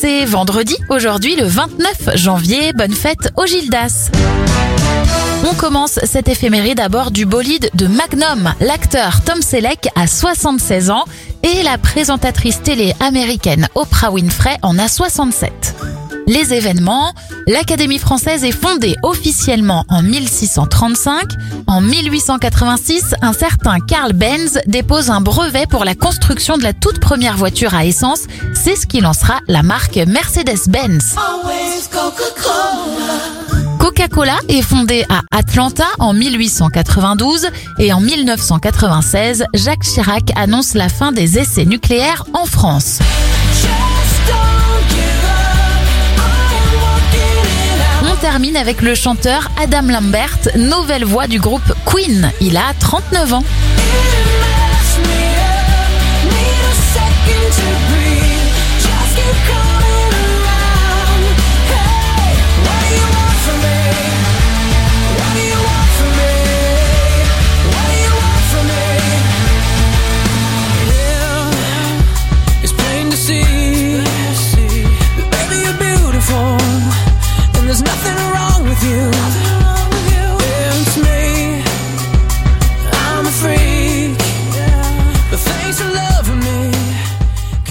C'est vendredi, aujourd'hui le 29 janvier. Bonne fête au Gildas. On commence cette éphéméride à bord du bolide de Magnum. L'acteur Tom Selleck a 76 ans et la présentatrice télé américaine Oprah Winfrey en a 67. Les événements, l'Académie française est fondée officiellement en 1635. En 1886, un certain Carl Benz dépose un brevet pour la construction de la toute première voiture à essence. C'est ce qui lancera la marque Mercedes-Benz. Coca-Cola est fondée à Atlanta en 1892 et en 1996, Jacques Chirac annonce la fin des essais nucléaires en France. Termine avec le chanteur Adam Lambert, nouvelle voix du groupe Queen. Il a 39 ans. love.